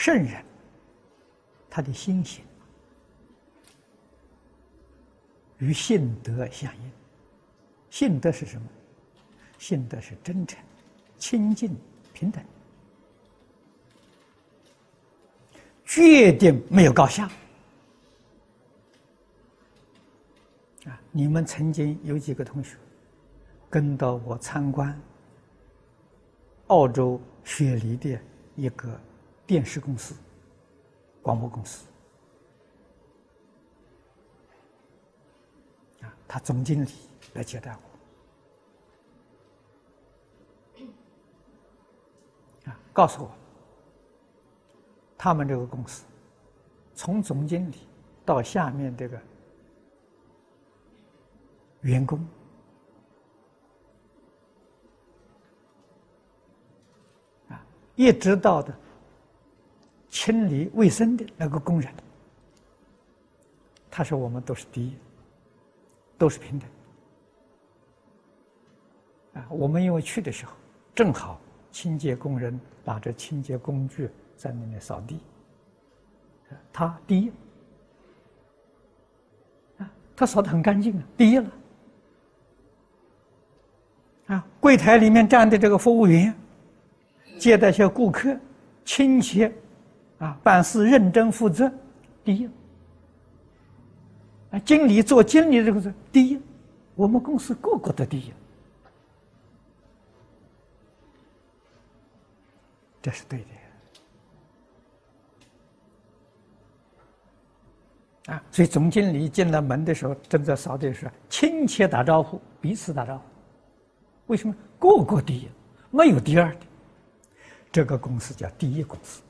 圣人，他的心行与性德相应。性德是什么？性德是真诚、清净、平等，决定没有高下。啊，你们曾经有几个同学跟到我参观澳洲雪梨的一个电视公司、广播公司啊，他总经理来接待我，啊，告诉我，他们这个公司从总经理到下面这个。员工啊，一直到的清理卫生的那个工人，他说我们都是第一，都是平等。啊，我们因为去的时候正好清洁工人拿着清洁工具在那边扫地，他第一，啊，他扫的很干净啊，第一了。啊，柜台里面站的这个服务员，接待些顾客，亲切，啊，办事认真负责，第一。啊，经理做经理这个是第一，我们公司个个都第一，这是对的。啊，所以总经理进了门的时候，正在扫地的时候，亲切打招呼，彼此打招呼。为什么个个第一，没有第二的？这个公司叫第一公司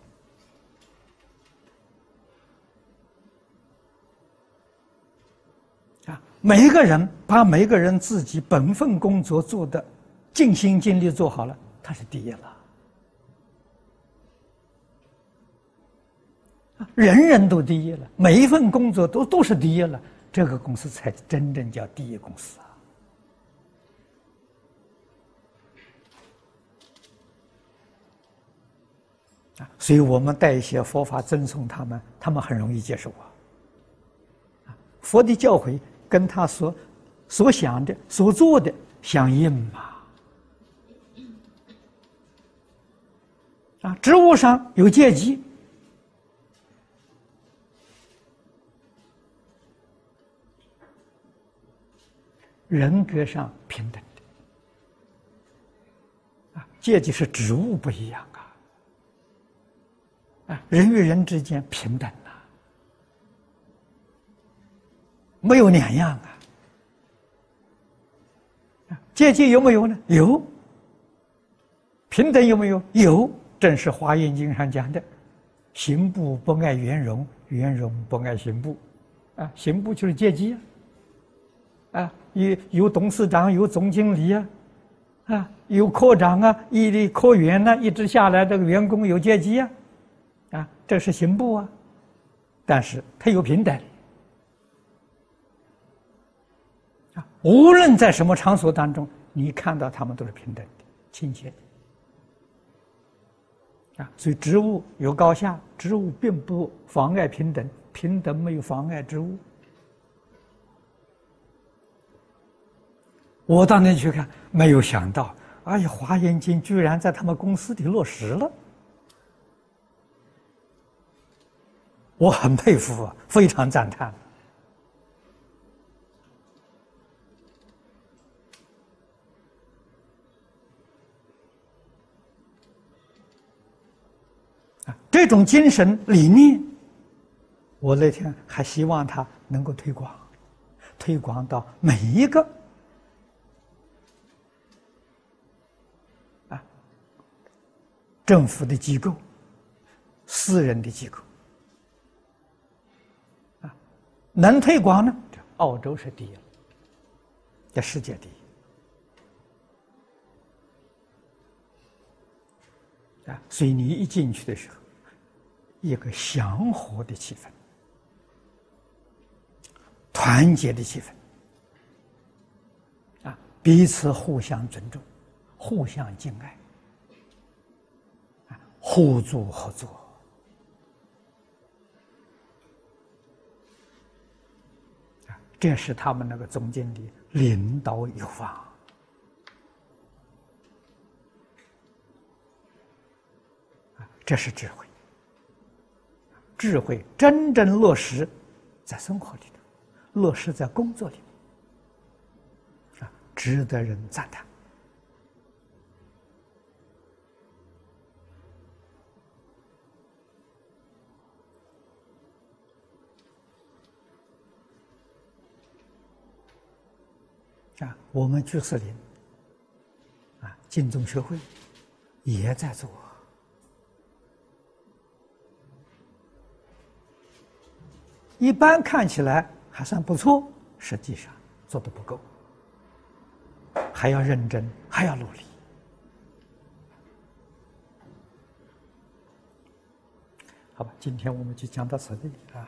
啊！每一个人把每一个人自己本分工作做的尽心尽力做好了，他是第一了。人人都第一了，每一份工作都都是第一了，这个公司才真正叫第一公司啊！所以我们带一些佛法赠送他们，他们很容易接受啊。佛的教诲跟他所所想的、所做的相应嘛。啊，职务上有阶级，人格上平等的。啊，阶级是职务不一样啊，啊。人与人之间平等没有两样啊。阶级有没有呢？有。平等有没有？有。正是《华严经》上讲的：“行部不爱圆融，圆融不爱行部。”啊，行部就是阶级啊。啊，有有董事长，有总经理啊，啊，有科长啊，一的科员呢，一直下来这个员工有阶级啊。啊，这是刑部啊，但是他有平等无论在什么场所当中，你看到他们都是平等的、亲切的啊。所以职务有高下，职务并不妨碍平等，平等没有妨碍职务。我当年去看，没有想到，哎呀，《华严经》居然在他们公司里落实了。我很佩服啊，非常赞叹。这种精神理念，我那天还希望他能够推广，推广到每一个啊政府的机构、私人的机构啊。能推广呢？澳洲是第一，在世界第一啊！所以你一进去的时候，一个祥和的气氛团结的气氛啊彼此互相尊重互相敬爱啊互助合作啊这是他们那个中间的领导有方啊这是智慧。智慧真正落实在生活里头，落实在工作里，啊，值得人赞叹。啊，我们居士林，啊，净宗学会也在做。一般看起来还算不错，实际上做的不够，还要认真，还要努力。好吧，今天我们就讲到此地啊。